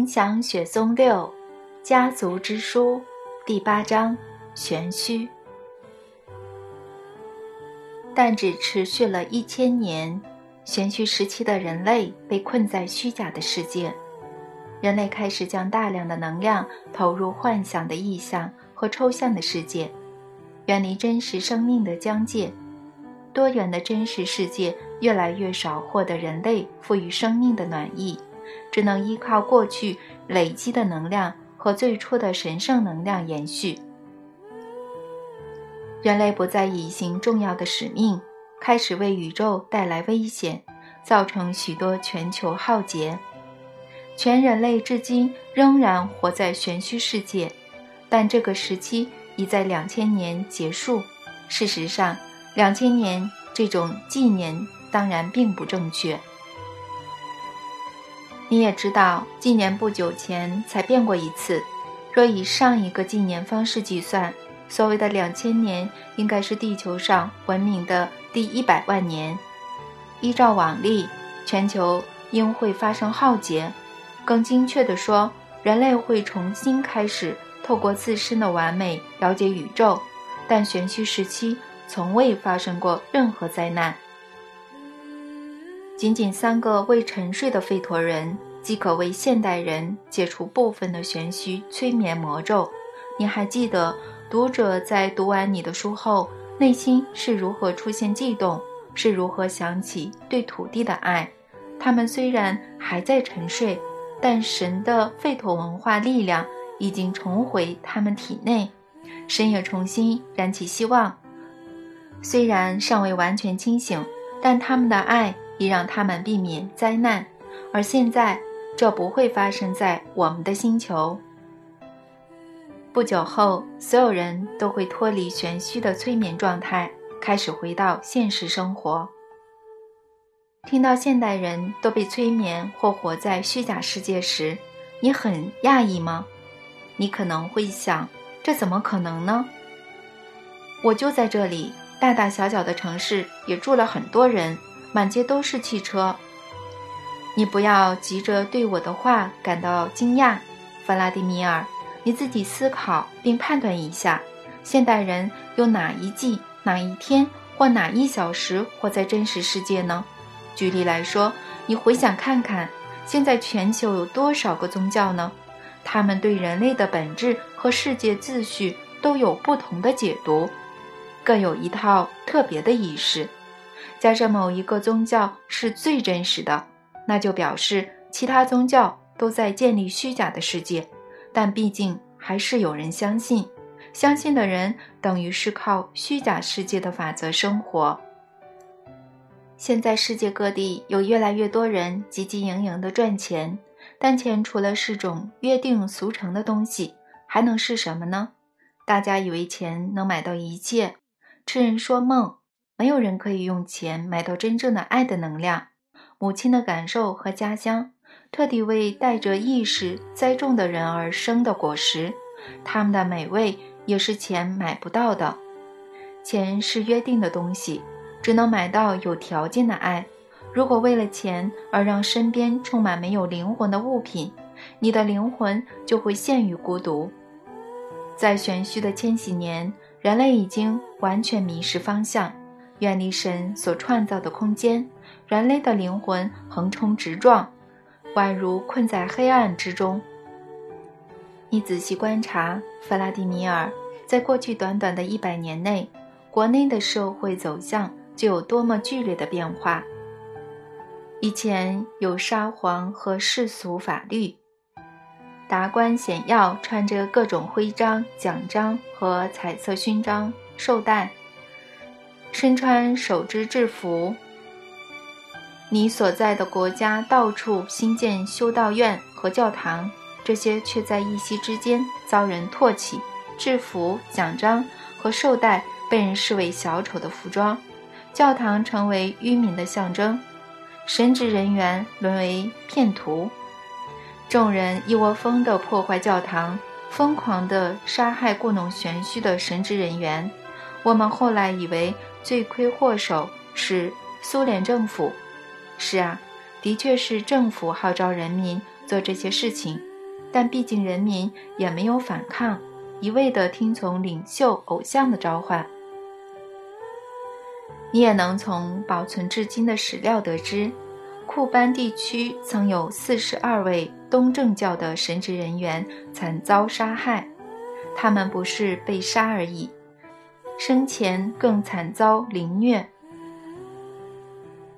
影响雪松六家族之书第八章玄虚，但只持续了一千年。玄虚时期的人类被困在虚假的世界，人类开始将大量的能量投入幻想的意象和抽象的世界，远离真实生命的疆界。多元的真实世界越来越少获得人类赋予生命的暖意。只能依靠过去累积的能量和最初的神圣能量延续。人类不再以行重要的使命，开始为宇宙带来危险，造成许多全球浩劫。全人类至今仍然活在玄虚世界，但这个时期已在两千年结束。事实上，两千年这种纪年当然并不正确。你也知道，纪年不久前才变过一次。若以上一个纪年方式计算，所谓的两千年应该是地球上文明的第一百万年。依照往例，全球应会发生浩劫。更精确地说，人类会重新开始透过自身的完美了解宇宙。但玄虚时期从未发生过任何灾难。仅仅三个未沉睡的吠陀人，即可为现代人解除部分的玄虚催眠魔咒。你还记得读者在读完你的书后，内心是如何出现悸动，是如何想起对土地的爱？他们虽然还在沉睡，但神的吠陀文化力量已经重回他们体内，神也重新燃起希望。虽然尚未完全清醒，但他们的爱。以让他们避免灾难，而现在这不会发生在我们的星球。不久后，所有人都会脱离玄虚的催眠状态，开始回到现实生活。听到现代人都被催眠或活在虚假世界时，你很讶异吗？你可能会想，这怎么可能呢？我就在这里，大大小小的城市也住了很多人。满街都是汽车，你不要急着对我的话感到惊讶，弗拉迪米尔，你自己思考并判断一下，现代人有哪一季、哪一天或哪一小时活在真实世界呢？举例来说，你回想看看，现在全球有多少个宗教呢？他们对人类的本质和世界秩序都有不同的解读，各有一套特别的仪式。假设某一个宗教是最真实的，那就表示其他宗教都在建立虚假的世界。但毕竟还是有人相信，相信的人等于是靠虚假世界的法则生活。现在世界各地有越来越多人汲汲营营地赚钱，但钱除了是种约定俗成的东西，还能是什么呢？大家以为钱能买到一切，痴人说梦。没有人可以用钱买到真正的爱的能量、母亲的感受和家乡，特地为带着意识栽种的人而生的果实。他们的美味也是钱买不到的。钱是约定的东西，只能买到有条件的爱。如果为了钱而让身边充满没有灵魂的物品，你的灵魂就会陷于孤独。在玄虚的千禧年，人类已经完全迷失方向。远离神所创造的空间，人类的灵魂横冲直撞，宛如困在黑暗之中。你仔细观察，弗拉迪米尔，在过去短短的一百年内，国内的社会走向就有多么剧烈的变化。以前有沙皇和世俗法律，达官显要穿着各种徽章、奖章和彩色勋章、绶带。身穿手织制服，你所在的国家到处新建修道院和教堂，这些却在一夕之间遭人唾弃。制服、奖章和绶带被人视为小丑的服装，教堂成为愚民的象征，神职人员沦为骗徒，众人一窝蜂地破坏教堂，疯狂地杀害故弄玄虚的神职人员。我们后来以为。罪魁祸首是苏联政府，是啊，的确是政府号召人民做这些事情，但毕竟人民也没有反抗，一味地听从领袖偶像的召唤。你也能从保存至今的史料得知，库班地区曾有四十二位东正教的神职人员惨遭杀害，他们不是被杀而已，生前更惨遭凌虐，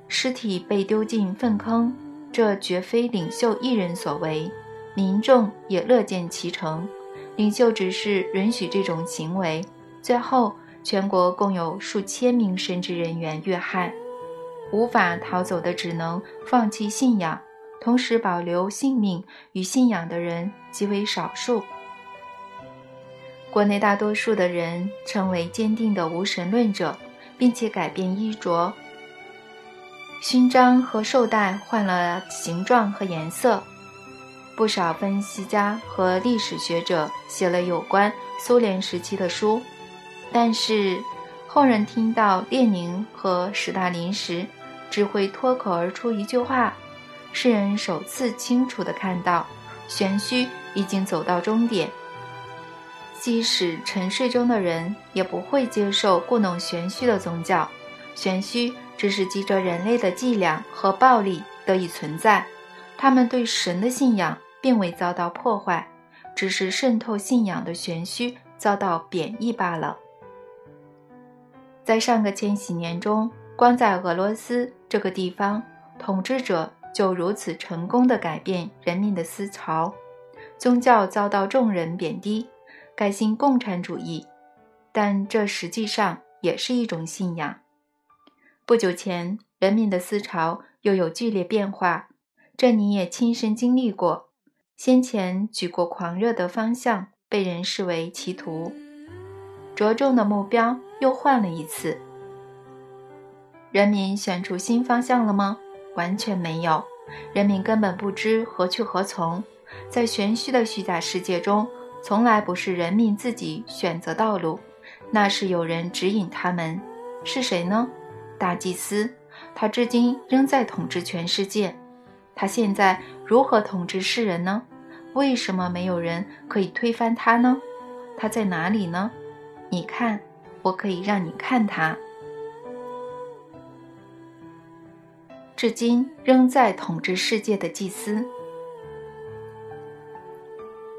尸体被丢进粪坑。这绝非领袖一人所为，民众也乐见其成。领袖只是允许这种行为，最后全国共有数千名神职人员遇害。无法逃走的，只能放弃信仰，同时保留性命与信仰的人极为少数。国内大多数的人成为坚定的无神论者，并且改变衣着。勋章和绶带换了形状和颜色，不少分析家和历史学者写了有关苏联时期的书，但是后人听到列宁和史大林时，只会脱口而出一句话：世人首次清楚地看到，玄虚已经走到终点。即使沉睡中的人，也不会接受故弄玄虚的宗教，玄虚。只是藉着人类的伎俩和暴力得以存在，他们对神的信仰并未遭到破坏，只是渗透信仰的玄虚遭到贬义罢了。在上个千禧年中，光在俄罗斯这个地方，统治者就如此成功地改变人民的思潮，宗教遭到众人贬低，改信共产主义，但这实际上也是一种信仰。不久前，人民的思潮又有剧烈变化，这你也亲身经历过。先前举过狂热的方向被人视为歧途，着重的目标又换了一次。人民选出新方向了吗？完全没有，人民根本不知何去何从。在玄虚的虚假世界中，从来不是人民自己选择道路，那是有人指引他们。是谁呢？大祭司，他至今仍在统治全世界。他现在如何统治世人呢？为什么没有人可以推翻他呢？他在哪里呢？你看，我可以让你看他。至今仍在统治世界的祭司。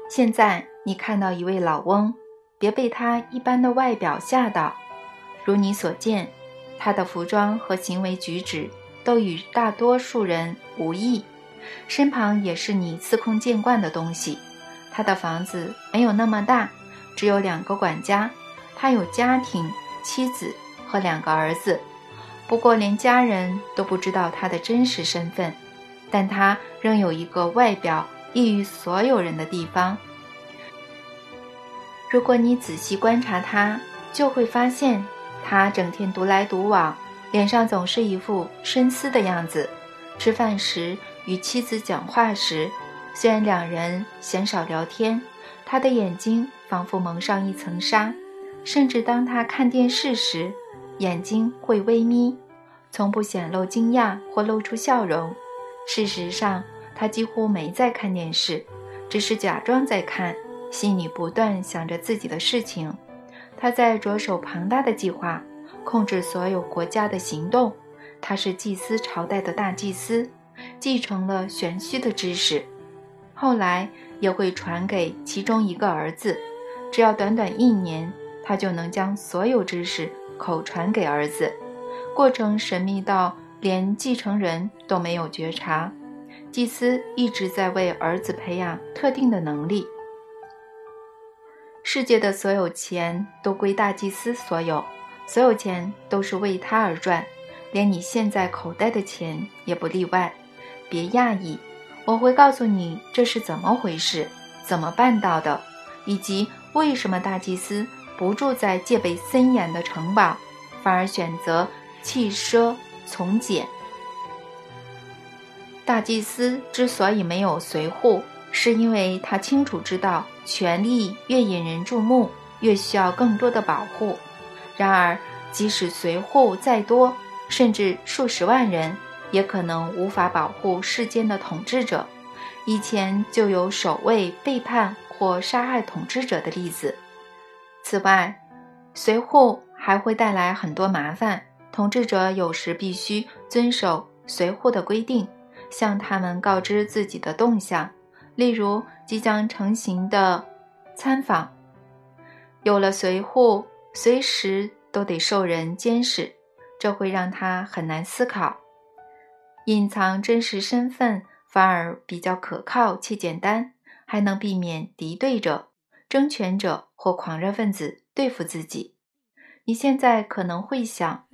现在你看到一位老翁，别被他一般的外表吓到。如你所见。他的服装和行为举止都与大多数人无异，身旁也是你司空见惯的东西。他的房子没有那么大，只有两个管家。他有家庭、妻子和两个儿子，不过连家人都不知道他的真实身份。但他仍有一个外表异于所有人的地方。如果你仔细观察他，就会发现。他整天独来独往，脸上总是一副深思的样子。吃饭时与妻子讲话时，虽然两人鲜少聊天，他的眼睛仿佛蒙上一层纱。甚至当他看电视时，眼睛会微眯，从不显露惊讶或露出笑容。事实上，他几乎没在看电视，只是假装在看，心里不断想着自己的事情。他在着手庞大的计划，控制所有国家的行动。他是祭司朝代的大祭司，继承了玄虚的知识，后来也会传给其中一个儿子。只要短短一年，他就能将所有知识口传给儿子，过程神秘到连继承人都没有觉察。祭司一直在为儿子培养特定的能力。世界的所有钱都归大祭司所有，所有钱都是为他而赚，连你现在口袋的钱也不例外。别讶异，我会告诉你这是怎么回事，怎么办到的，以及为什么大祭司不住在戒备森严的城堡，反而选择弃奢从简。大祭司之所以没有随护。是因为他清楚知道，权力越引人注目，越需要更多的保护。然而，即使随护再多，甚至数十万人，也可能无法保护世间的统治者，以前就有守卫背叛或杀害统治者的例子。此外，随护还会带来很多麻烦。统治者有时必须遵守随护的规定，向他们告知自己的动向，例如即将成型的参访。有了随护，随时都得受人监视，这会让他很难思考。隐藏真实身份反而比较可靠且简单，还能避免敌对者、争权者或狂热分子对付自己。你现在可能会想。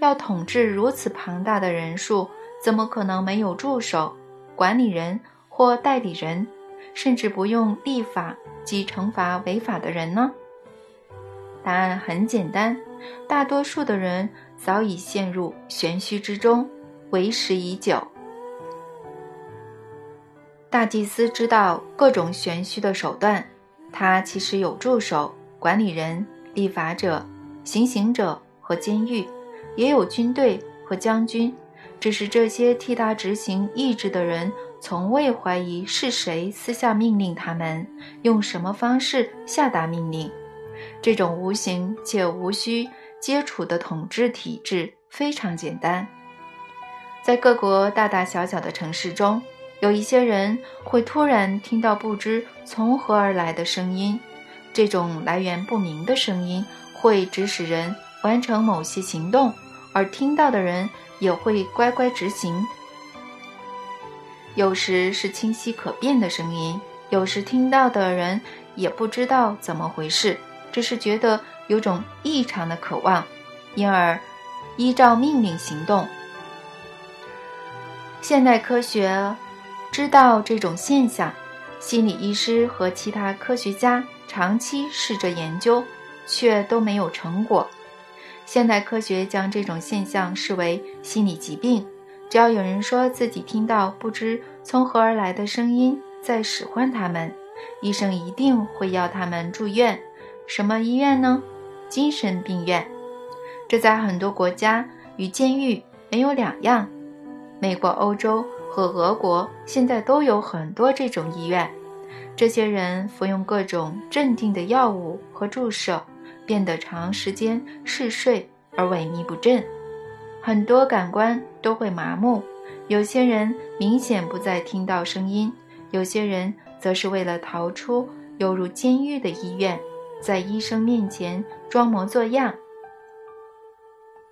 要统治如此庞大的人数，怎么可能没有助手、管理人或代理人，甚至不用立法及惩罚违法的人呢？答案很简单，大多数的人早已陷入玄虚之中，为时已久。大祭司知道各种玄虚的手段，他其实有助手、管理人、立法者、行刑者和监狱。也有军队和将军，只是这些替他执行意志的人从未怀疑是谁私下命令他们，用什么方式下达命令。这种无形且无需接触的统治体制非常简单。在各国大大小小的城市中，有一些人会突然听到不知从何而来的声音，这种来源不明的声音会指使人完成某些行动。而听到的人也会乖乖执行。有时是清晰可辨的声音，有时听到的人也不知道怎么回事，只是觉得有种异常的渴望，因而依照命令行动。现代科学知道这种现象，心理医师和其他科学家长期试着研究，却都没有成果。现代科学将这种现象视为心理疾病。只要有人说自己听到不知从何而来的声音在使唤他们，医生一定会要他们住院。什么医院呢？精神病院。这在很多国家与监狱没有两样。美国、欧洲和俄国现在都有很多这种医院。这些人服用各种镇定的药物和注射。变得长时间嗜睡而萎靡不振，很多感官都会麻木。有些人明显不再听到声音，有些人则是为了逃出犹如监狱的医院，在医生面前装模作样。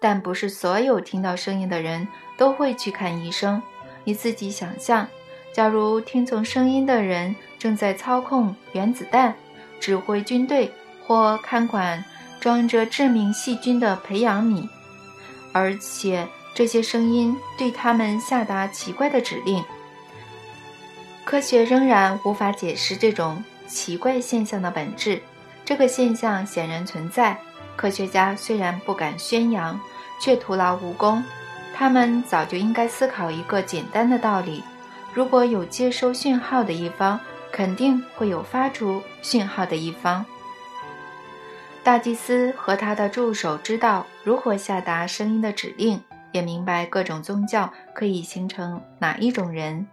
但不是所有听到声音的人都会去看医生。你自己想象，假如听从声音的人正在操控原子弹，指挥军队。或看管装着致命细菌的培养皿，而且这些声音对他们下达奇怪的指令。科学仍然无法解释这种奇怪现象的本质。这个现象显然存在，科学家虽然不敢宣扬，却徒劳无功。他们早就应该思考一个简单的道理：如果有接收讯号的一方，肯定会有发出讯号的一方。大祭司和他的助手知道如何下达声音的指令，也明白各种宗教可以形成哪一种人。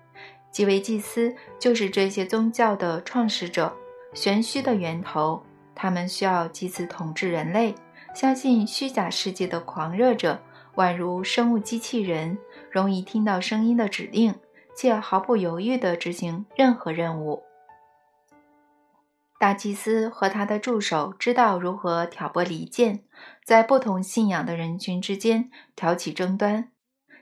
几位祭司就是这些宗教的创始者，玄虚的源头。他们需要祭祀统治人类，相信虚假世界的狂热者，宛如生物机器人，容易听到声音的指令，且毫不犹豫地执行任何任务。大祭司和他的助手知道如何挑拨离间，在不同信仰的人群之间挑起争端。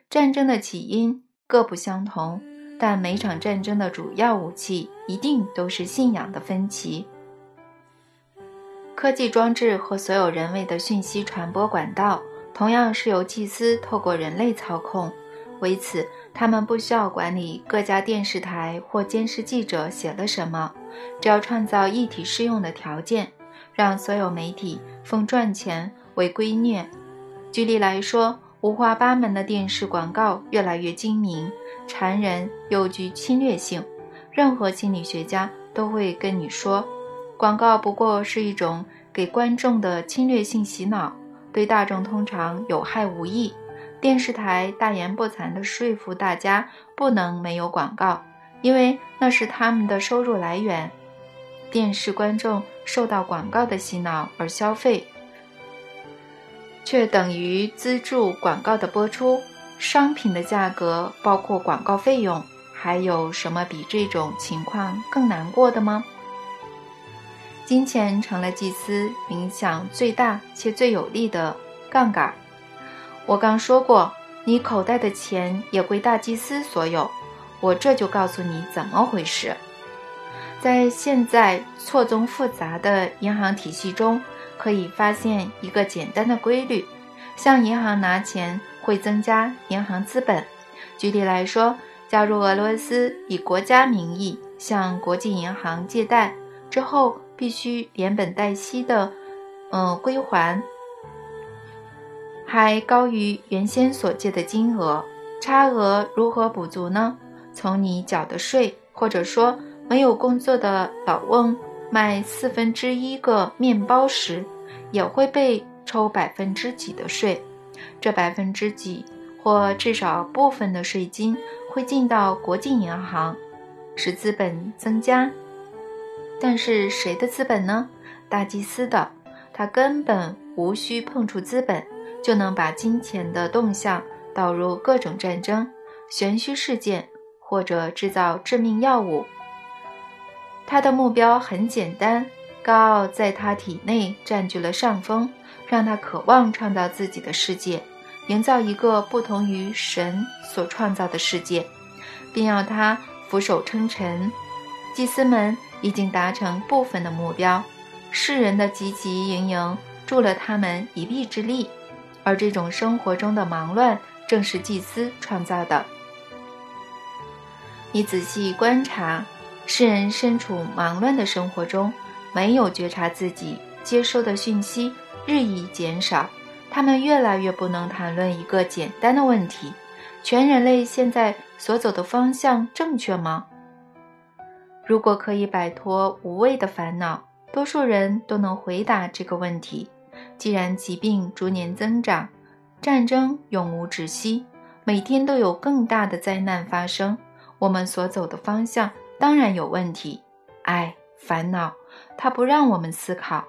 战争的起因各不相同，但每场战争的主要武器一定都是信仰的分歧。科技装置和所有人为的讯息传播管道，同样是由祭司透过人类操控。为此，他们不需要管理各家电视台或监视记者写了什么。只要创造一体适用的条件，让所有媒体奉赚钱为圭臬。举例来说，五花八门的电视广告越来越精明、缠人又具侵略性。任何心理学家都会跟你说，广告不过是一种给观众的侵略性洗脑，对大众通常有害无益。电视台大言不惭地说服大家不能没有广告。因为那是他们的收入来源。电视观众受到广告的洗脑而消费，却等于资助广告的播出。商品的价格包括广告费用，还有什么比这种情况更难过的吗？金钱成了祭司影响最大且最有力的杠杆。我刚说过，你口袋的钱也归大祭司所有。我这就告诉你怎么回事。在现在错综复杂的银行体系中，可以发现一个简单的规律：向银行拿钱会增加银行资本。举例来说，假如俄罗斯以国家名义向国际银行借贷，之后必须连本带息的，嗯，归还，还高于原先所借的金额，差额如何补足呢？从你缴的税，或者说。没有工作的老翁卖四分之一个面包时，也会被抽百分之几的税。这百分之几，或至少部分的税金会进到国际银行，使资本增加。但是谁的资本呢？大祭司的，他根本无需碰触资本，就能把金钱的动向导入各种战争、玄虚事件，或者制造致命药物。他的目标很简单，高傲在他体内占据了上风，让他渴望创造自己的世界，营造一个不同于神所创造的世界，并要他俯首称臣。祭司们已经达成部分的目标，世人的汲汲营营助了他们一臂之力，而这种生活中的忙乱正是祭司创造的。你仔细观察。世人身处忙乱的生活中，没有觉察自己接收的讯息日益减少，他们越来越不能谈论一个简单的问题：全人类现在所走的方向正确吗？如果可以摆脱无谓的烦恼，多数人都能回答这个问题。既然疾病逐年增长，战争永无止息，每天都有更大的灾难发生，我们所走的方向。当然有问题，唉、烦恼，它不让我们思考。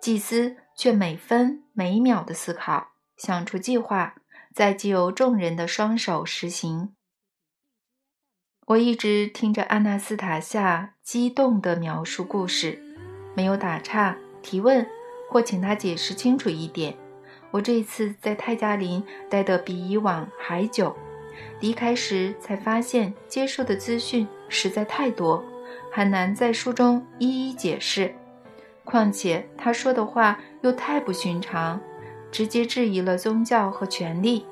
祭司却每分每秒的思考，想出计划，再经由众人的双手实行。我一直听着阿纳斯塔夏激动地描述故事，没有打岔、提问或请他解释清楚一点。我这一次在泰加林待得比以往还久。离开时才发现，接受的资讯实在太多，很难在书中一一解释。况且他说的话又太不寻常，直接质疑了宗教和权力。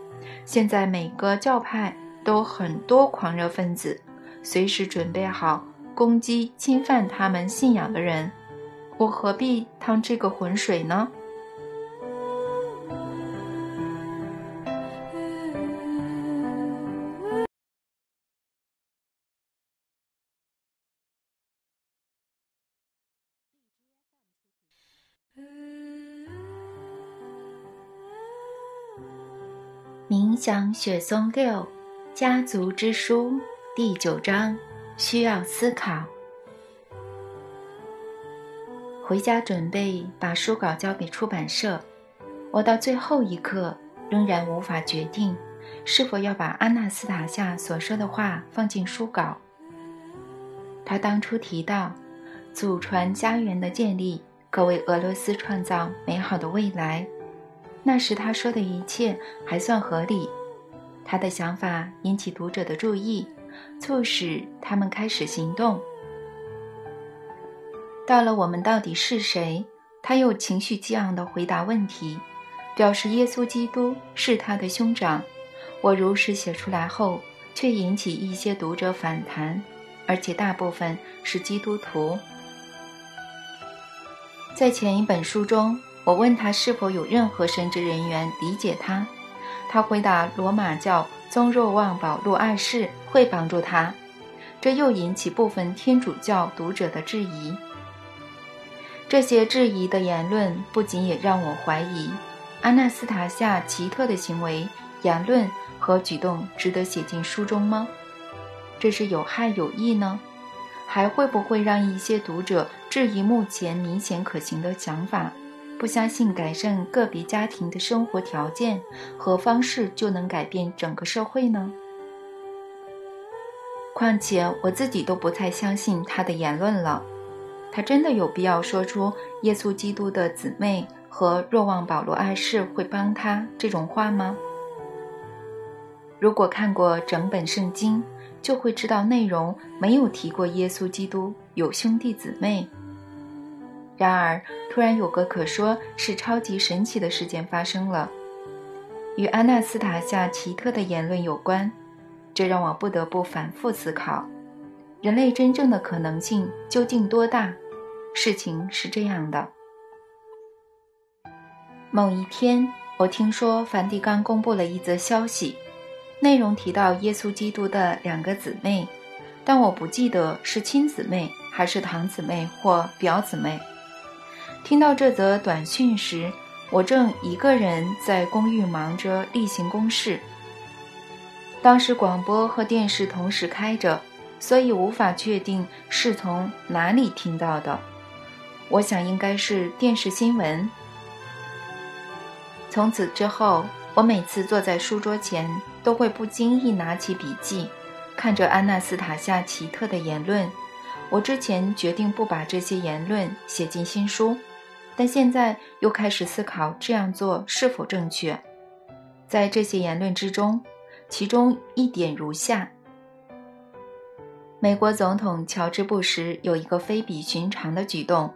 现在每个教派都很多狂热分子，随时准备好攻击侵犯他们信仰的人。我何必趟这个浑水呢？冥想雪松六家族之书第九章需要思考。回家准备把书稿交给出版社，我到最后一刻仍然无法决定是否要把阿纳斯塔夏所说的话放进书稿。他当初提到祖传家园的建立可为俄罗斯创造美好的未来。那时他说的一切还算合理，他的想法引起读者的注意，促使他们开始行动。到了我们到底是谁，他又情绪激昂地回答问题，表示耶稣基督是他的兄长。我如实写出来后，却引起一些读者反弹，而且大部分是基督徒。在前一本书中。我问他是否有任何神职人员理解他，他回答：罗马教宗若望保禄二世会帮助他。这又引起部分天主教读者的质疑。这些质疑的言论不仅也让我怀疑阿纳斯塔夏奇特的行为、言论和举动值得写进书中吗？这是有害有益呢？还会不会让一些读者质疑目前明显可行的想法，不相信改善个别家庭的生活条件和方式就能改变整个社会呢？况且我自己都不太相信他的言论了。他真的有必要说出耶稣基督的姊妹和若望保罗二世会帮他这种话吗？如果看过整本圣经，就会知道内容没有提过耶稣基督有兄弟姊妹。然而，突然有个可说是超级神奇的事件发生了，与安娜斯塔夏奇特的言论有关，这让我不得不反复思考：人类真正的可能性究竟多大？事情是这样的：某一天，我听说梵蒂冈公布了一则消息。内容提到耶稣基督的两个姊妹，但我不记得是亲姊妹还是堂姊妹或表姊妹。听到这则短讯时，我正一个人在公寓忙着例行公事。当时广播和电视同时开着，所以无法确定是从哪里听到的。我想应该是电视新闻。从此之后，我每次坐在书桌前。都会不经意拿起笔记，看着安娜斯塔夏奇特的言论。我之前决定不把这些言论写进新书，但现在又开始思考这样做是否正确。在这些言论之中，其中一点如下：美国总统乔治·布什有一个非比寻常的举动，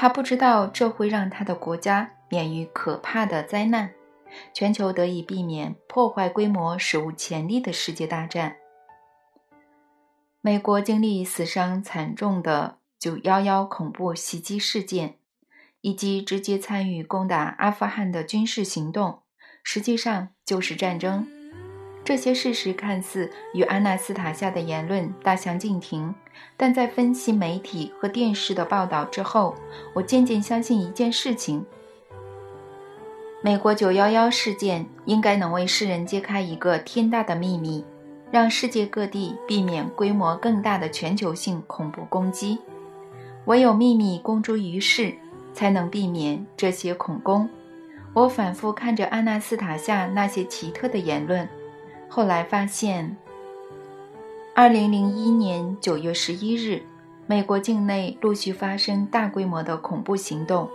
他不知道这会让他的国家免于可怕的灾难。全球得以避免破坏规模史无前例的世界大战。美国经历死伤惨重的“九幺幺”恐怖袭击事件，以及直接参与攻打阿富汗的军事行动，实际上就是战争。这些事实看似与安娜斯塔夏的言论大相径庭，但在分析媒体和电视的报道之后，我渐渐相信一件事情。美国九幺幺事件应该能为世人揭开一个天大的秘密，让世界各地避免规模更大的全球性恐怖攻击。唯有秘密公诸于世，才能避免这些恐攻。我反复看着安娜斯塔夏那些奇特的言论，后来发现，二零零一年九月十一日，美国境内陆续发生大规模的恐怖行动。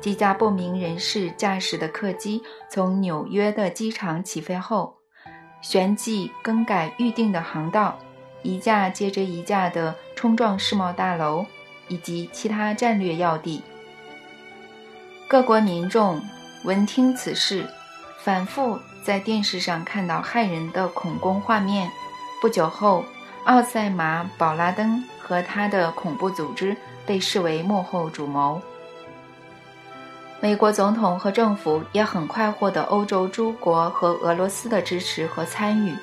几架不明人士驾驶的客机从纽约的机场起飞后，旋即更改预定的航道，一架接着一架的冲撞世贸大楼以及其他战略要地。各国民众闻听此事，反复在电视上看到骇人的恐攻画面。不久后，奥赛马·保拉登和他的恐怖组织被视为幕后主谋。美国总统和政府也很快获得欧洲诸国和俄罗斯的支持和参与，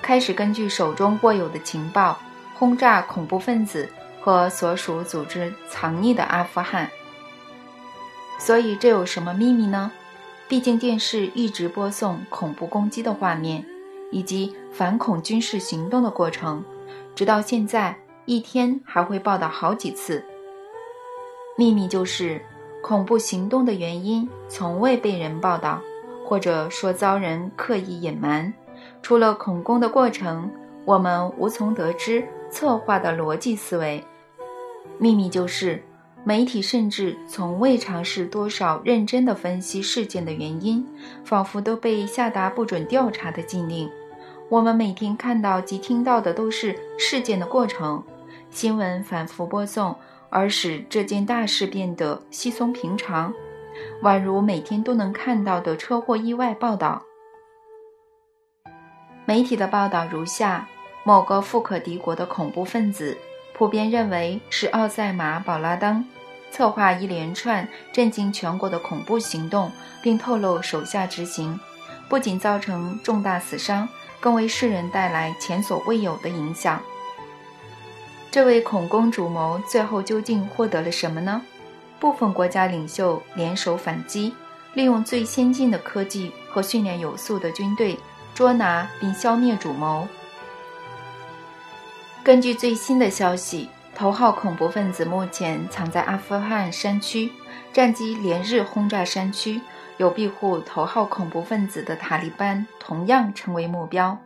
开始根据手中握有的情报轰炸恐怖分子和所属组织藏匿的阿富汗。所以这有什么秘密呢？毕竟电视一直播送恐怖攻击的画面，以及反恐军事行动的过程，直到现在一天还会报道好几次。秘密就是。恐怖行动的原因从未被人报道，或者说遭人刻意隐瞒。除了恐攻的过程，我们无从得知策划的逻辑思维。秘密就是，媒体甚至从未尝试多少认真的分析事件的原因，仿佛都被下达不准调查的禁令。我们每天看到及听到的都是事件的过程，新闻反复播送。而使这件大事变得稀松平常，宛如每天都能看到的车祸意外报道。媒体的报道如下：某个富可敌国的恐怖分子，普遍认为是奥赛马·保拉登，策划一连串震惊全国的恐怖行动，并透露手下执行，不仅造成重大死伤，更为世人带来前所未有的影响。这位恐攻主谋最后究竟获得了什么呢？部分国家领袖联手反击，利用最先进的科技和训练有素的军队捉拿并消灭主谋。根据最新的消息，头号恐怖分子目前藏在阿富汗山区，战机连日轰炸山区，有庇护头号恐怖分子的塔利班同样成为目标。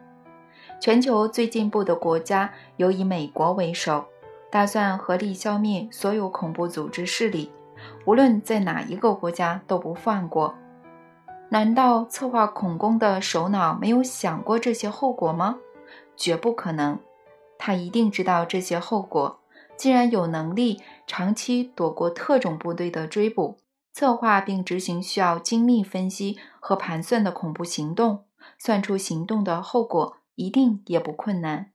全球最进步的国家有以美国为首，打算合力消灭所有恐怖组织势力，无论在哪一个国家都不放过。难道策划恐攻的首脑没有想过这些后果吗？绝不可能，他一定知道这些后果。既然有能力长期躲过特种部队的追捕，策划并执行需要精密分析和盘算的恐怖行动，算出行动的后果一定也不困难。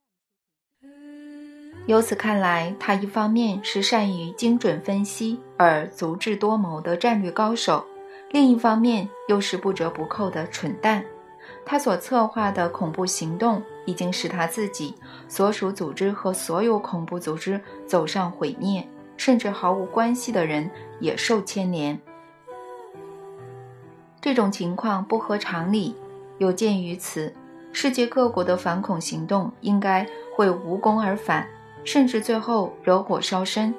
由此看来，他一方面是善于精准分析而足智多谋的战略高手。另一方面，又是不折不扣的蠢蛋。他所策划的恐怖行动，已经使他自己所属组织和所有恐怖组织走上毁灭，甚至毫无关系的人也受牵连。这种情况不合常理。有鉴于此，世界各国的反恐行动应该会无功而返，甚至最后惹火烧身。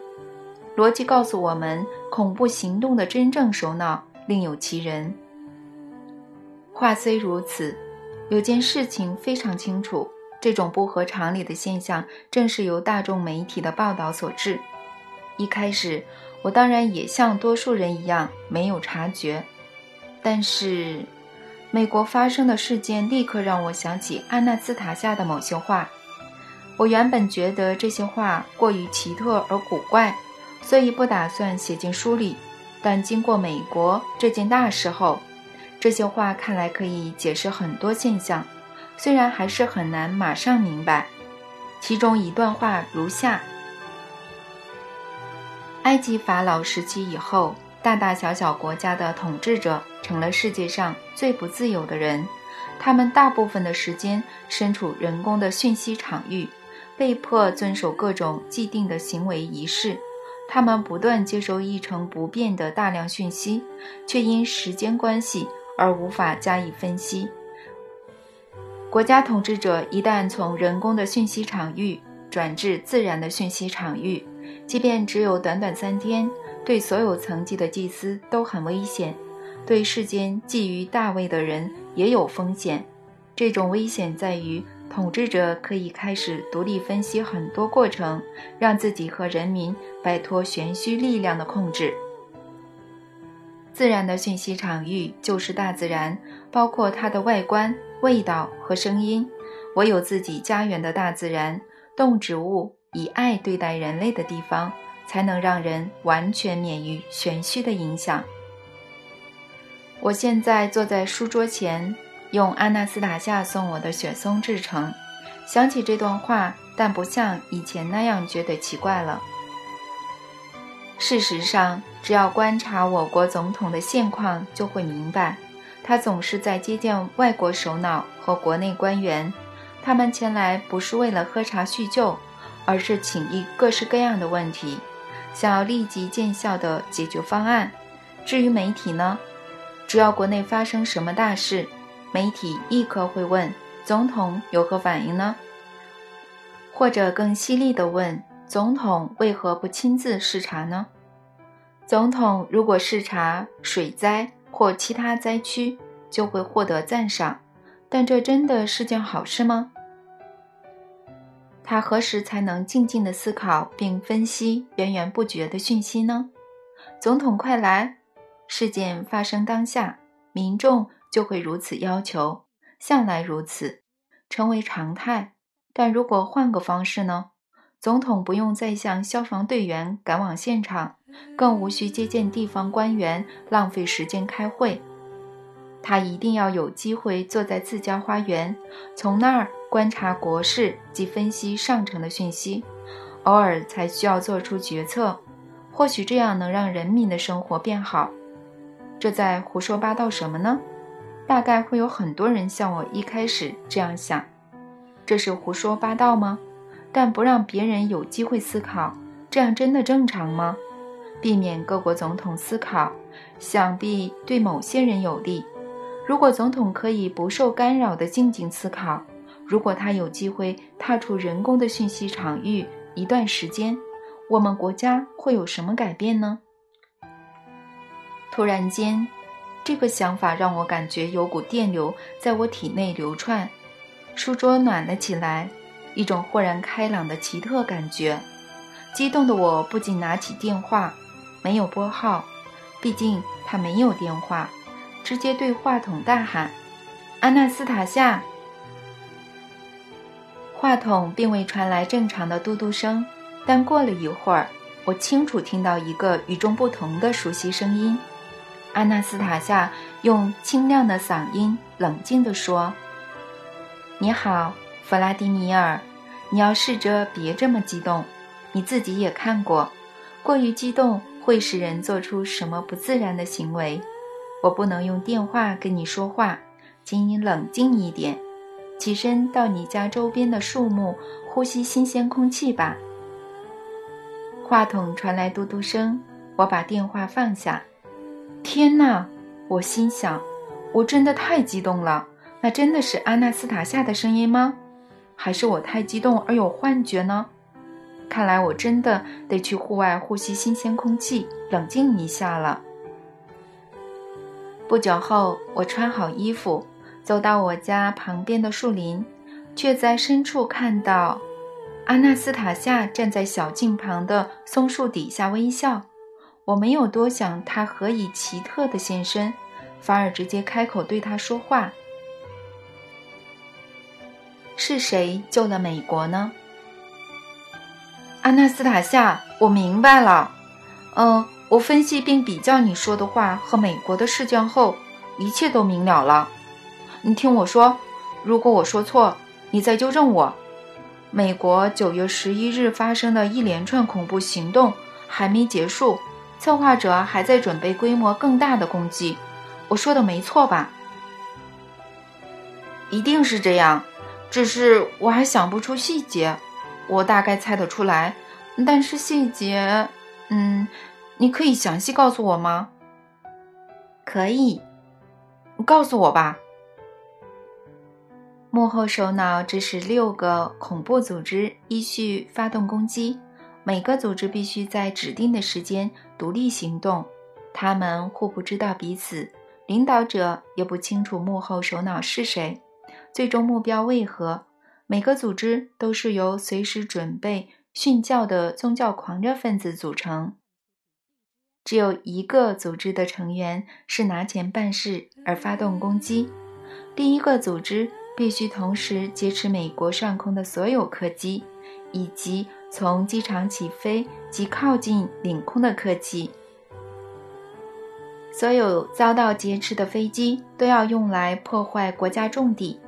逻辑告诉我们，恐怖行动的真正首脑。另有其人。话虽如此，有件事情非常清楚：这种不合常理的现象，正是由大众媒体的报道所致。一开始，我当然也像多数人一样没有察觉。但是，美国发生的事件立刻让我想起安娜斯塔夏的某些话。我原本觉得这些话过于奇特而古怪，所以不打算写进书里。但经过美国这件大事后，这些话看来可以解释很多现象，虽然还是很难马上明白。其中一段话如下：埃及法老时期以后，大大小小国家的统治者成了世界上最不自由的人，他们大部分的时间身处人工的讯息场域，被迫遵守各种既定的行为仪式。他们不断接收一成不变的大量讯息，却因时间关系而无法加以分析。国家统治者一旦从人工的讯息场域转至自然的讯息场域，即便只有短短三天，对所有层级的祭司都很危险，对世间觊觎大位的人也有风险。这种危险在于。统治者可以开始独立分析很多过程，让自己和人民摆脱玄虚力量的控制。自然的讯息场域就是大自然，包括它的外观、味道和声音。我有自己家园的大自然，动植物以爱对待人类的地方，才能让人完全免于玄虚的影响。我现在坐在书桌前。用安娜斯塔夏送我的雪松制成。想起这段话，但不像以前那样觉得奇怪了。事实上，只要观察我国总统的现况，就会明白，他总是在接见外国首脑和国内官员。他们前来不是为了喝茶叙旧，而是请议各式各样的问题，想要立即见效的解决方案。至于媒体呢，只要国内发生什么大事，媒体立刻会问总统有何反应呢？或者更犀利地问总统为何不亲自视察呢？总统如果视察水灾或其他灾区，就会获得赞赏，但这真的是件好事吗？他何时才能静静地思考并分析源源不绝的讯息呢？总统快来！事件发生当下，民众。就会如此要求，向来如此，成为常态。但如果换个方式呢？总统不用再向消防队员赶往现场，更无需接见地方官员，浪费时间开会。他一定要有机会坐在自家花园，从那儿观察国事及分析上层的讯息，偶尔才需要做出决策。或许这样能让人民的生活变好。这在胡说八道什么呢？大概会有很多人像我一开始这样想，这是胡说八道吗？但不让别人有机会思考，这样真的正常吗？避免各国总统思考，想必对某些人有利。如果总统可以不受干扰的静静思考，如果他有机会踏出人工的讯息场域一段时间，我们国家会有什么改变呢？突然间，这个想法让我感觉有股电流在我体内流窜，书桌暖了起来，一种豁然开朗的奇特感觉。激动的我不禁拿起电话，没有拨号，毕竟他没有电话，直接对话筒大喊：“阿纳斯塔夏！”话筒并未传来正常的嘟嘟声，但过了一会儿，我清楚听到一个与众不同的熟悉声音。阿纳斯塔夏用清亮的嗓音冷静地说：“你好，弗拉迪米尔，你要试着别这么激动。你自己也看过，过于激动会使人做出什么不自然的行为。我不能用电话跟你说话，请你冷静一点，起身到你家周边的树木呼吸新鲜空气吧。”话筒传来嘟嘟声，我把电话放下。天哪！我心想，我真的太激动了。那真的是阿纳斯塔夏的声音吗？还是我太激动而有幻觉呢？看来我真的得去户外呼吸新鲜空气，冷静一下了。不久后，我穿好衣服，走到我家旁边的树林，却在深处看到阿纳斯塔夏站在小径旁的松树底下微笑。我没有多想他何以奇特的现身，反而直接开口对他说话：“是谁救了美国呢？”阿纳斯塔夏，我明白了。嗯，我分析并比较你说的话和美国的事件后，一切都明了了。你听我说，如果我说错，你再纠正我。美国九月十一日发生的一连串恐怖行动还没结束。策划者还在准备规模更大的攻击，我说的没错吧？一定是这样，只是我还想不出细节。我大概猜得出来，但是细节，嗯，你可以详细告诉我吗？可以，告诉我吧。幕后首脑指使六个恐怖组织依序发动攻击。每个组织必须在指定的时间独立行动，他们互不知道彼此，领导者也不清楚幕后首脑是谁，最终目标为何。每个组织都是由随时准备殉教的宗教狂热分子组成。只有一个组织的成员是拿钱办事而发动攻击，另一个组织必须同时劫持美国上空的所有客机，以及。从机场起飞及靠近领空的客机，所有遭到劫持的飞机都要用来破坏国家重地。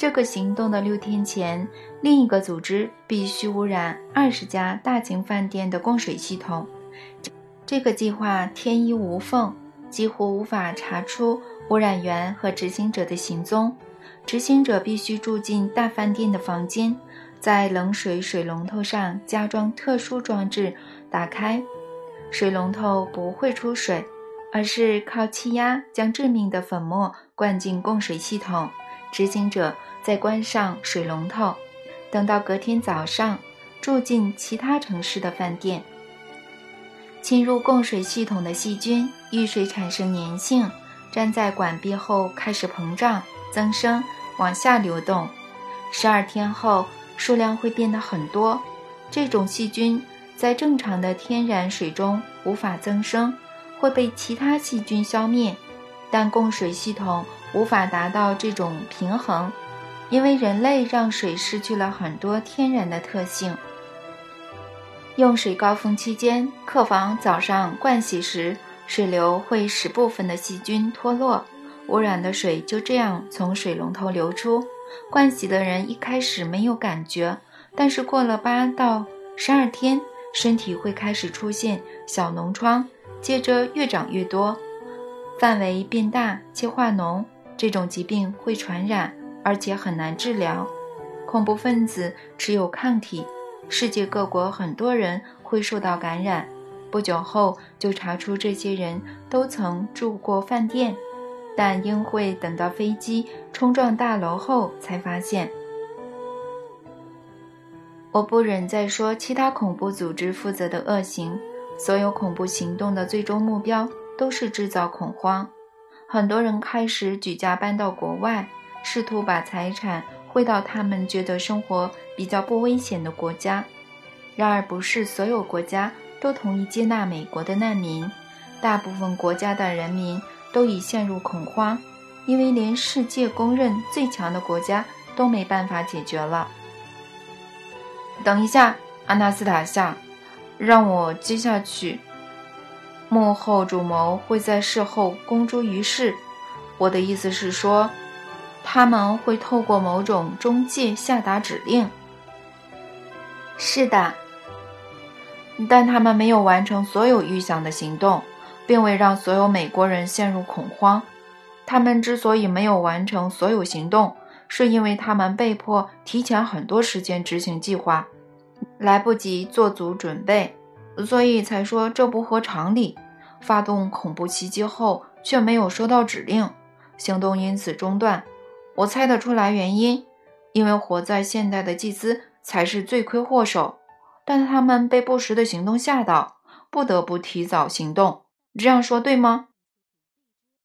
这个行动的六天前，另一个组织必须污染二十家大型饭店的供水系统。这个计划天衣无缝，几乎无法查出污染源和执行者的行踪。执行者必须住进大饭店的房间。在冷水水龙头上加装特殊装置，打开水龙头不会出水，而是靠气压将致命的粉末灌进供水系统。执行者再关上水龙头，等到隔天早上，住进其他城市的饭店。侵入供水系统的细菌遇水产生粘性，粘在管壁后开始膨胀、增生、往下流动。十二天后。数量会变得很多，这种细菌在正常的天然水中无法增生，会被其他细菌消灭。但供水系统无法达到这种平衡，因为人类让水失去了很多天然的特性。用水高峰期间，客房早上盥洗时，水流会使部分的细菌脱落，污染的水就这样从水龙头流出。盥洗的人一开始没有感觉，但是过了八到十二天，身体会开始出现小脓疮，接着越长越多，范围变大且化脓。这种疾病会传染，而且很难治疗。恐怖分子持有抗体，世界各国很多人会受到感染。不久后就查出这些人都曾住过饭店。但应会等到飞机冲撞大楼后才发现，我不忍再说其他恐怖组织负责的恶行。所有恐怖行动的最终目标都是制造恐慌。很多人开始举家搬到国外，试图把财产汇到他们觉得生活比较不危险的国家。然而，不是所有国家都同意接纳美国的难民。大部分国家的人民都已陷入恐慌，因为连世界公认最强的国家都没办法解决了。等一下，阿纳斯塔夏。让我接下去。幕后主谋会在事后公诸于世。我的意思是说，他们会透过某种中介下达指令。是的，但他们没有完成所有预想的行动，并未让所有美国人陷入恐慌。他们之所以没有完成所有行动，是因为他们被迫提前很多时间执行计划。来不及做足准备，所以才说这不合常理。发动恐怖袭击后却没有收到指令，行动因此中断。我猜得出来原因，因为活在现代的祭司才是罪魁祸首。但他们被不时的行动吓到，不得不提早行动。这样说对吗？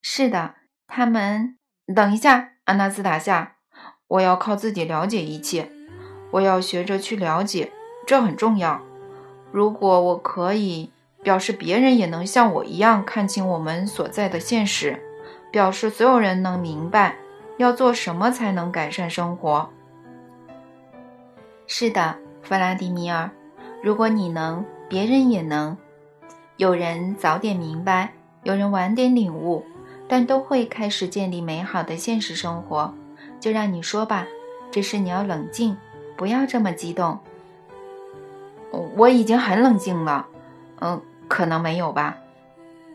是的，他们。等一下，安娜斯塔夏，我要靠自己了解一切。我要学着去了解。这很重要。如果我可以表示别人也能像我一样看清我们所在的现实，表示所有人能明白要做什么才能改善生活。是的，弗拉迪米尔，如果你能，别人也能。有人早点明白，有人晚点领悟，但都会开始建立美好的现实生活。就让你说吧，只是你要冷静，不要这么激动。我已经很冷静了，嗯，可能没有吧，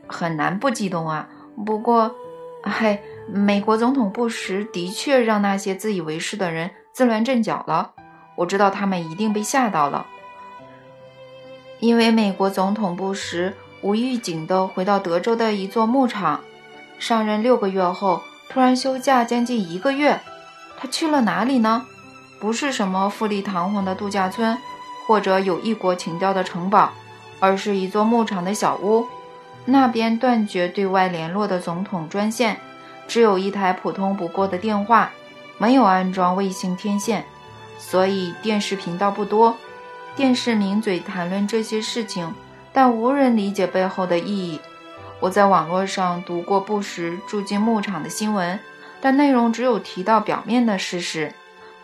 很难不激动啊。不过，嘿，美国总统布什的确让那些自以为是的人自乱阵脚了。我知道他们一定被吓到了，因为美国总统布什无预警地回到德州的一座牧场，上任六个月后突然休假将近一个月。他去了哪里呢？不是什么富丽堂皇的度假村。或者有异国情调的城堡，而是一座牧场的小屋。那边断绝对外联络的总统专线，只有一台普通不过的电话，没有安装卫星天线，所以电视频道不多。电视名嘴谈论这些事情，但无人理解背后的意义。我在网络上读过布什住进牧场的新闻，但内容只有提到表面的事实。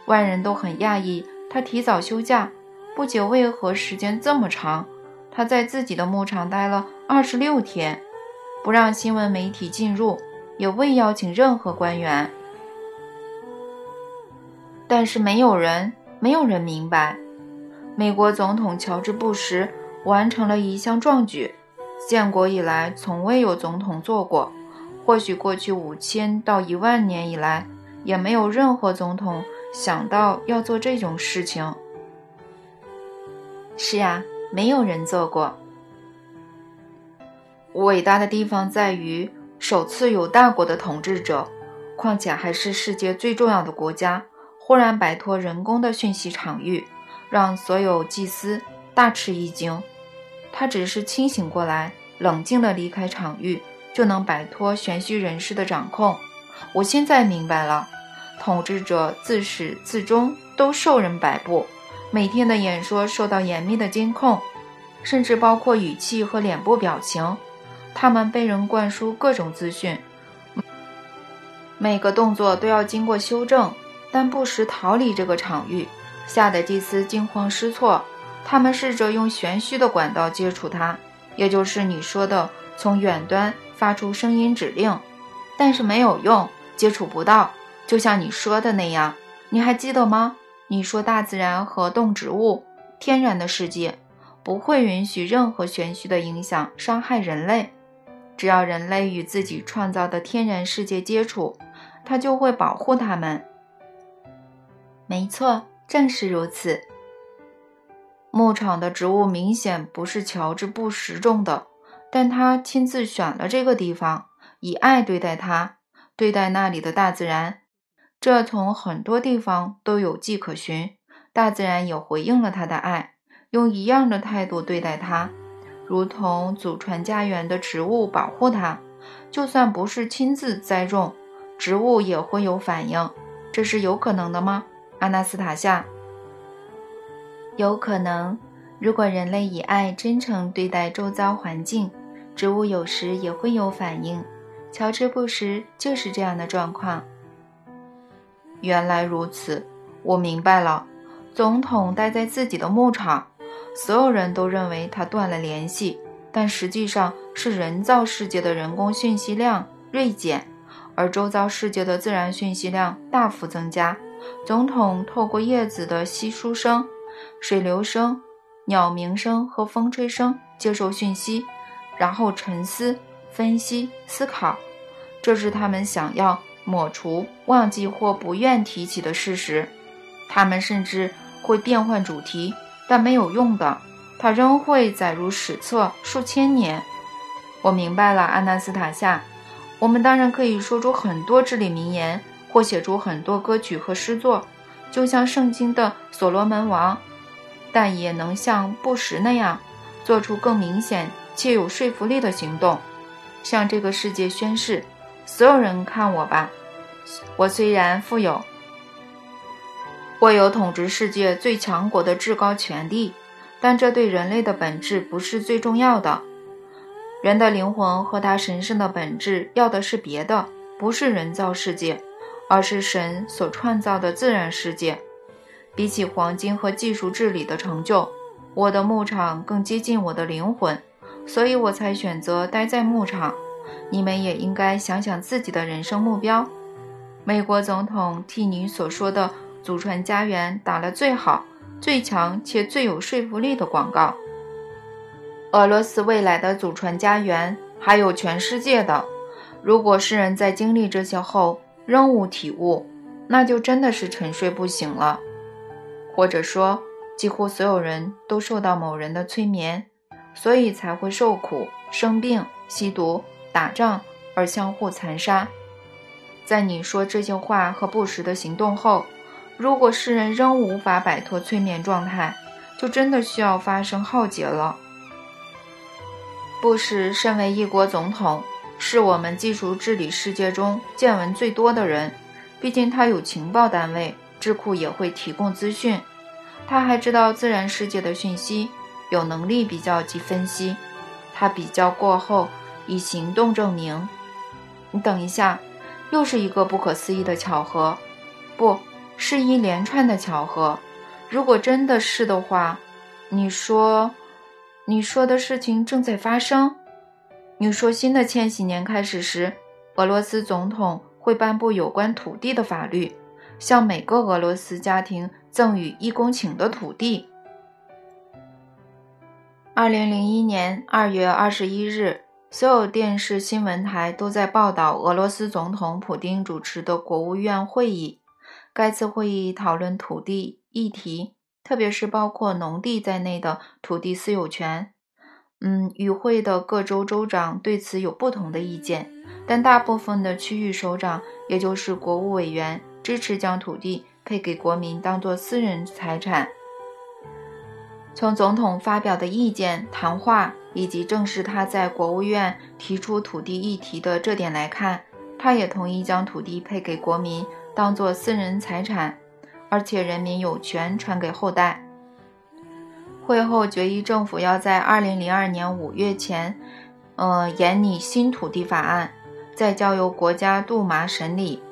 外人都很讶异他提早休假。不久，为何时间这么长？他在自己的牧场待了二十六天，不让新闻媒体进入，也未邀请任何官员。但是没有人，没有人明白，美国总统乔治·布什完成了一项壮举，建国以来从未有总统做过。或许过去五千到一万年以来，也没有任何总统想到要做这种事情。是呀，没有人做过。伟大的地方在于，首次有大国的统治者，况且还是世界最重要的国家，忽然摆脱人工的讯息场域，让所有祭司大吃一惊。他只是清醒过来，冷静地离开场域，就能摆脱玄虚人士的掌控。我现在明白了，统治者自始至终都受人摆布。每天的演说受到严密的监控，甚至包括语气和脸部表情。他们被人灌输各种资讯，每个动作都要经过修正。但不时逃离这个场域，吓得祭司惊慌失措。他们试着用玄虚的管道接触他，也就是你说的从远端发出声音指令，但是没有用，接触不到。就像你说的那样，你还记得吗？你说大自然和动植物、天然的世界不会允许任何玄虚的影响伤害人类，只要人类与自己创造的天然世界接触，它就会保护他们。没错，正是如此。牧场的植物明显不是乔治·布什种的，但他亲自选了这个地方，以爱对待它，对待那里的大自然。这从很多地方都有迹可循，大自然也回应了他的爱，用一样的态度对待他，如同祖传家园的植物保护它。就算不是亲自栽种，植物也会有反应，这是有可能的吗？阿纳斯塔夏，有可能。如果人类以爱真诚对待周遭环境，植物有时也会有反应。乔治·布什就是这样的状况。原来如此，我明白了。总统待在自己的牧场，所有人都认为他断了联系，但实际上是人造世界的人工讯息量锐减，而周遭世界的自然讯息量大幅增加。总统透过叶子的稀疏声、水流声。鸟鸣声和风吹声接受讯息，然后沉思、分析、思考，这是他们想要抹除、忘记或不愿提起的事实。他们甚至会变换主题，但没有用的，它仍会载入史册数千年。我明白了，安纳斯塔夏。我们当然可以说出很多至理名言，或写出很多歌曲和诗作，就像圣经的所罗门王。但也能像布什那样，做出更明显且有说服力的行动，向这个世界宣誓：所有人看我吧！我虽然富有，握有统治世界最强国的至高权力，但这对人类的本质不是最重要的。人的灵魂和他神圣的本质要的是别的，不是人造世界，而是神所创造的自然世界。比起黄金和技术治理的成就，我的牧场更接近我的灵魂，所以我才选择待在牧场。你们也应该想想自己的人生目标。美国总统替你所说的祖传家园打了最好、最强且最有说服力的广告。俄罗斯未来的祖传家园，还有全世界的。如果世人在经历这些后仍无体悟，那就真的是沉睡不醒了。或者说，几乎所有人都受到某人的催眠，所以才会受苦、生病、吸毒、打仗而相互残杀。在你说这些话和不实的行动后，如果世人仍无法摆脱催眠状态，就真的需要发生浩劫了。布什身为一国总统，是我们技术治理世界中见闻最多的人，毕竟他有情报单位。智库也会提供资讯，他还知道自然世界的讯息，有能力比较及分析。他比较过后，以行动证明。你等一下，又是一个不可思议的巧合，不是一连串的巧合。如果真的是的话，你说，你说的事情正在发生。你说新的千禧年开始时，俄罗斯总统会颁布有关土地的法律。向每个俄罗斯家庭赠予一公顷的土地。二零零一年二月二十一日，所有电视新闻台都在报道俄罗斯总统普京主持的国务院会议。该次会议讨论土地议题，特别是包括农地在内的土地私有权。嗯，与会的各州州长对此有不同的意见，但大部分的区域首长，也就是国务委员。支持将土地配给国民，当作私人财产。从总统发表的意见、谈话以及正是他在国务院提出土地议题的这点来看，他也同意将土地配给国民，当作私人财产，而且人民有权传给后代。会后决议，政府要在二零零二年五月前，呃，研拟新土地法案，再交由国家杜麻审理。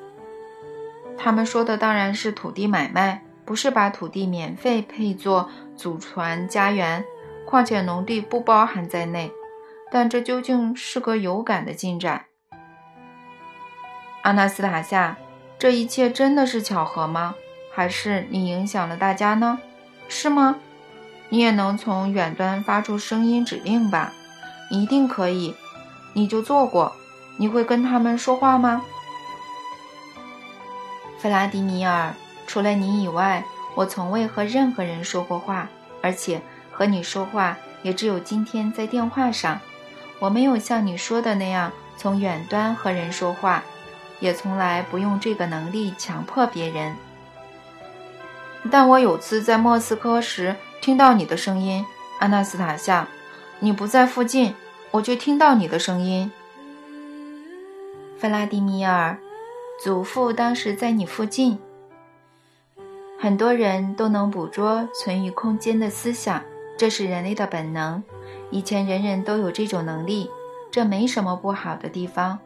他们说的当然是土地买卖，不是把土地免费配作祖传家园，况且农地不包含在内。但这究竟是个有感的进展？阿纳斯塔夏，这一切真的是巧合吗？还是你影响了大家呢？是吗？你也能从远端发出声音指令吧？一定可以，你就做过。你会跟他们说话吗？弗拉迪米尔，除了你以外，我从未和任何人说过话，而且和你说话也只有今天在电话上。我没有像你说的那样从远端和人说话，也从来不用这个能力强迫别人。但我有次在莫斯科时听到你的声音，安娜斯塔夏，你不在附近，我却听到你的声音。弗拉迪米尔，祖父当时在你附近。很多人都能捕捉存于空间的思想，这是人类的本能。以前人人都有这种能力，这没什么不好的地方，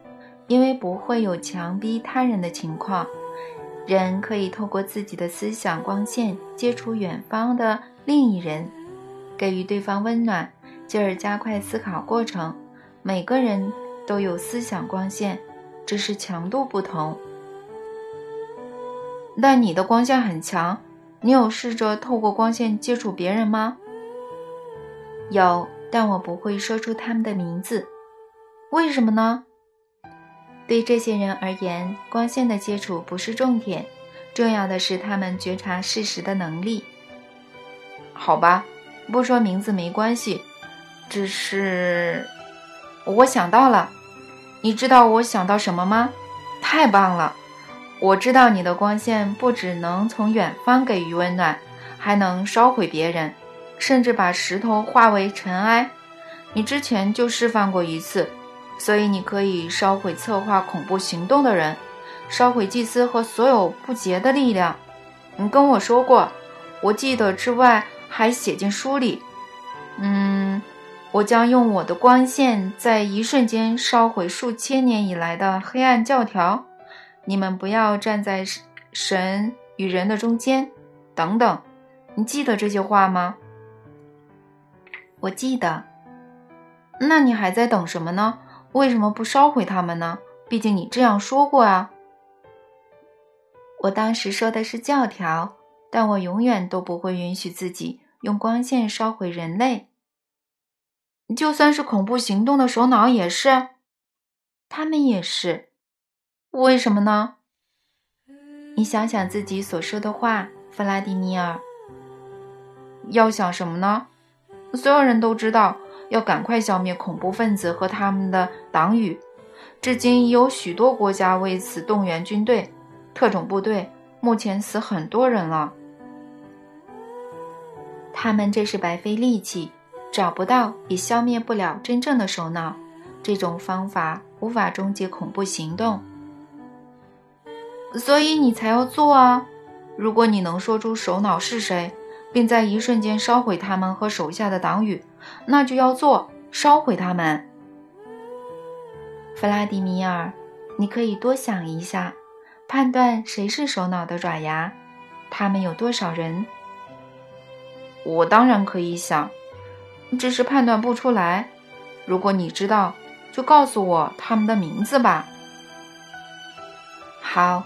因为不会有强逼他人的情况。人可以透过自己的思想光线接触远方的另一人，给予对方温暖，进而加快思考过程。每个人都有思想光线，只是强度不同。但你的光线很强，你有试着透过光线接触别人吗？有，但我不会说出他们的名字。为什么呢？对这些人而言，光线的接触不是重点，重要的是他们觉察事实的能力。好吧，不说名字没关系，只是我想到了。你知道我想到什么吗？太棒了！我知道你的光线不只能从远方给予温暖，还能烧毁别人，甚至把石头化为尘埃。你之前就释放过一次，所以你可以烧毁策划恐怖行动的人，烧毁祭司和所有不洁的力量。你跟我说过，我记得之外还写进书里。嗯，我将用我的光线在一瞬间烧毁数千年以来的黑暗教条。你们不要站在神与人的中间，等等，你记得这些话吗？我记得。那你还在等什么呢？为什么不烧毁他们呢？毕竟你这样说过啊。我当时说的是教条，但我永远都不会允许自己用光线烧毁人类。就算是恐怖行动的首脑也是，他们也是。为什么呢？你想想自己所说的话，弗拉迪米尔。要想什么呢？所有人都知道要赶快消灭恐怖分子和他们的党羽。至今已有许多国家为此动员军队、特种部队，目前死很多人了。他们这是白费力气，找不到也消灭不了真正的首脑。这种方法无法终结恐怖行动。所以你才要做啊！如果你能说出首脑是谁，并在一瞬间烧毁他们和手下的党羽，那就要做，烧毁他们。弗拉迪米尔，你可以多想一下，判断谁是首脑的爪牙，他们有多少人？我当然可以想，只是判断不出来。如果你知道，就告诉我他们的名字吧。好。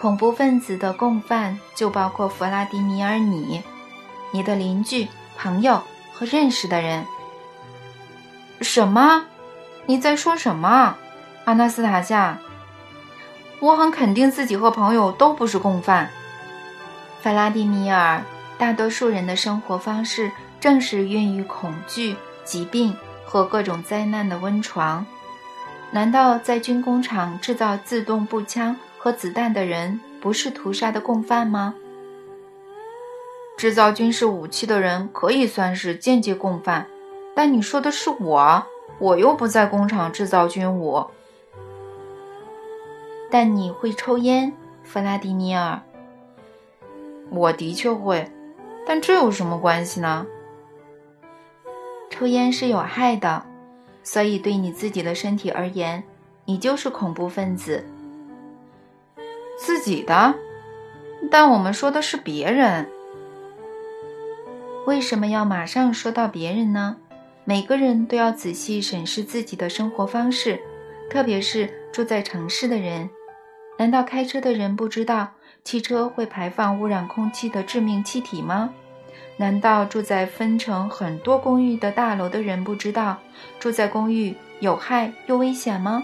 恐怖分子的共犯就包括弗拉迪米尔，你、你的邻居、朋友和认识的人。什么？你在说什么，阿纳斯塔夏？我很肯定自己和朋友都不是共犯。弗拉迪米尔，大多数人的生活方式正是孕育恐惧、疾病和各种灾难的温床。难道在军工厂制造自动步枪？和子弹的人不是屠杀的共犯吗？制造军事武器的人可以算是间接共犯，但你说的是我，我又不在工厂制造军武。但你会抽烟，弗拉迪米尔。我的确会，但这有什么关系呢？抽烟是有害的，所以对你自己的身体而言，你就是恐怖分子。自己的，但我们说的是别人。为什么要马上说到别人呢？每个人都要仔细审视自己的生活方式，特别是住在城市的人。难道开车的人不知道汽车会排放污染空气的致命气体吗？难道住在分成很多公寓的大楼的人不知道住在公寓有害又危险吗？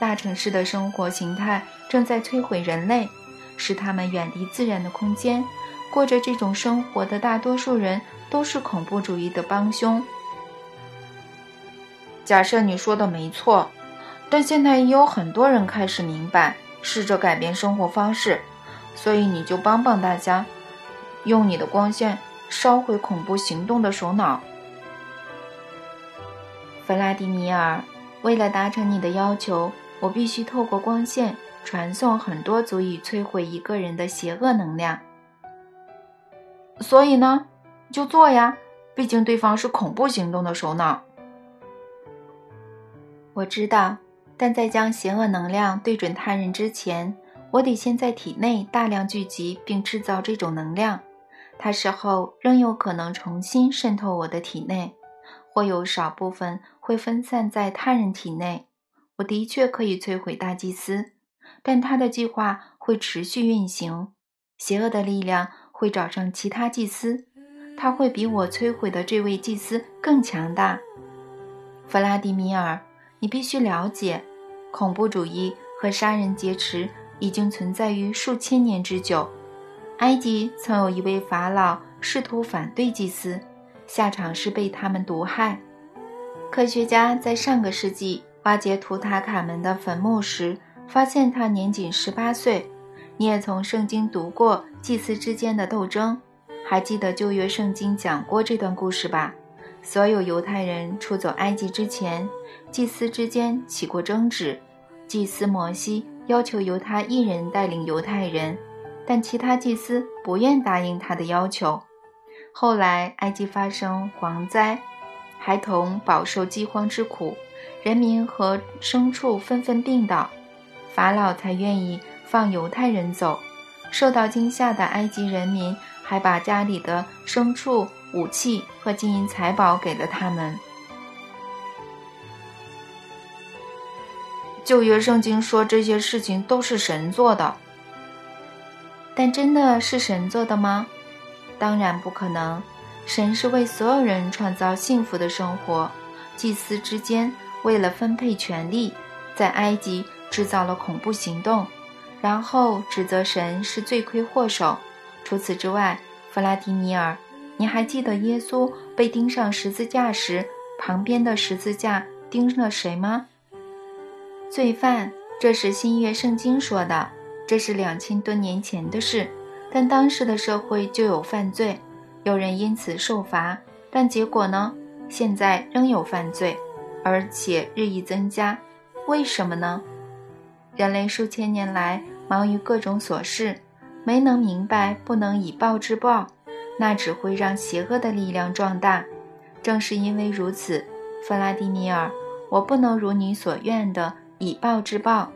大城市的生活形态正在摧毁人类，使他们远离自然的空间。过着这种生活的大多数人都是恐怖主义的帮凶。假设你说的没错，但现在也有很多人开始明白，试着改变生活方式，所以你就帮帮大家。用你的光线烧毁恐怖行动的首脑。弗拉迪米尔，为了达成你的要求，我必须透过光线传送很多足以摧毁一个人的邪恶能量。所以呢，就做呀，毕竟对方是恐怖行动的首脑。我知道，但在将邪恶能量对准他人之前，我得先在体内大量聚集并制造这种能量。它事后仍有可能重新渗透我的体内，或有少部分会分散在他人体内。我的确可以摧毁大祭司，但他的计划会持续运行。邪恶的力量会找上其他祭司，他会比我摧毁的这位祭司更强大。弗拉迪米尔。你必须了解，恐怖主义和杀人劫持已经存在于数千年之久。埃及曾有一位法老试图反对祭司，下场是被他们毒害。科学家在上个世纪挖掘图塔卡门的坟墓时，发现他年仅十八岁。你也从圣经读过祭司之间的斗争，还记得旧约圣经讲过这段故事吧？所有犹太人出走埃及之前。祭司之间起过争执，祭司摩西要求由他一人带领犹太人，但其他祭司不愿答应他的要求。后来埃及发生蝗灾，孩童饱受饥荒之苦，人民和牲畜纷纷病倒，法老才愿意放犹太人走。受到惊吓的埃及人民还把家里的牲畜、武器和金银财宝给了他们。旧约圣经说这些事情都是神做的，但真的是神做的吗？当然不可能。神是为所有人创造幸福的生活。祭司之间为了分配权力，在埃及制造了恐怖行动，然后指责神是罪魁祸首。除此之外，弗拉迪米尔，你还记得耶稣被钉上十字架时，旁边的十字架钉了谁吗？罪犯，这是新约圣经说的，这是两千多年前的事，但当时的社会就有犯罪，有人因此受罚，但结果呢？现在仍有犯罪，而且日益增加，为什么呢？人类数千年来忙于各种琐事，没能明白不能以暴制暴，那只会让邪恶的力量壮大。正是因为如此，弗拉迪米尔，我不能如你所愿的。以暴制暴，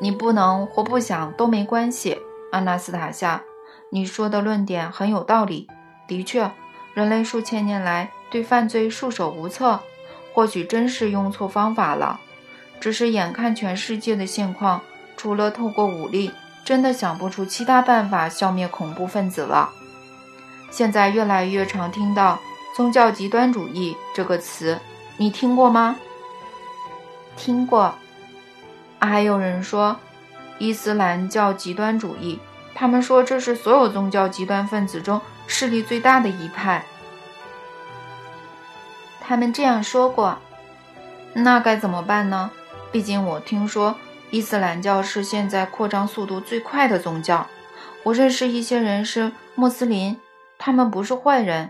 你不能或不想都没关系。阿纳斯塔夏，你说的论点很有道理。的确，人类数千年来对犯罪束手无策，或许真是用错方法了。只是眼看全世界的现况，除了透过武力，真的想不出其他办法消灭恐怖分子了。现在越来越常听到“宗教极端主义”这个词，你听过吗？听过，还有人说伊斯兰教极端主义，他们说这是所有宗教极端分子中势力最大的一派。他们这样说过，那该怎么办呢？毕竟我听说伊斯兰教是现在扩张速度最快的宗教。我认识一些人是穆斯林，他们不是坏人，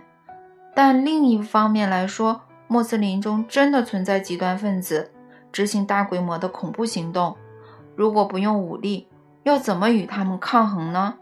但另一方面来说，穆斯林中真的存在极端分子。执行大规模的恐怖行动，如果不用武力，要怎么与他们抗衡呢？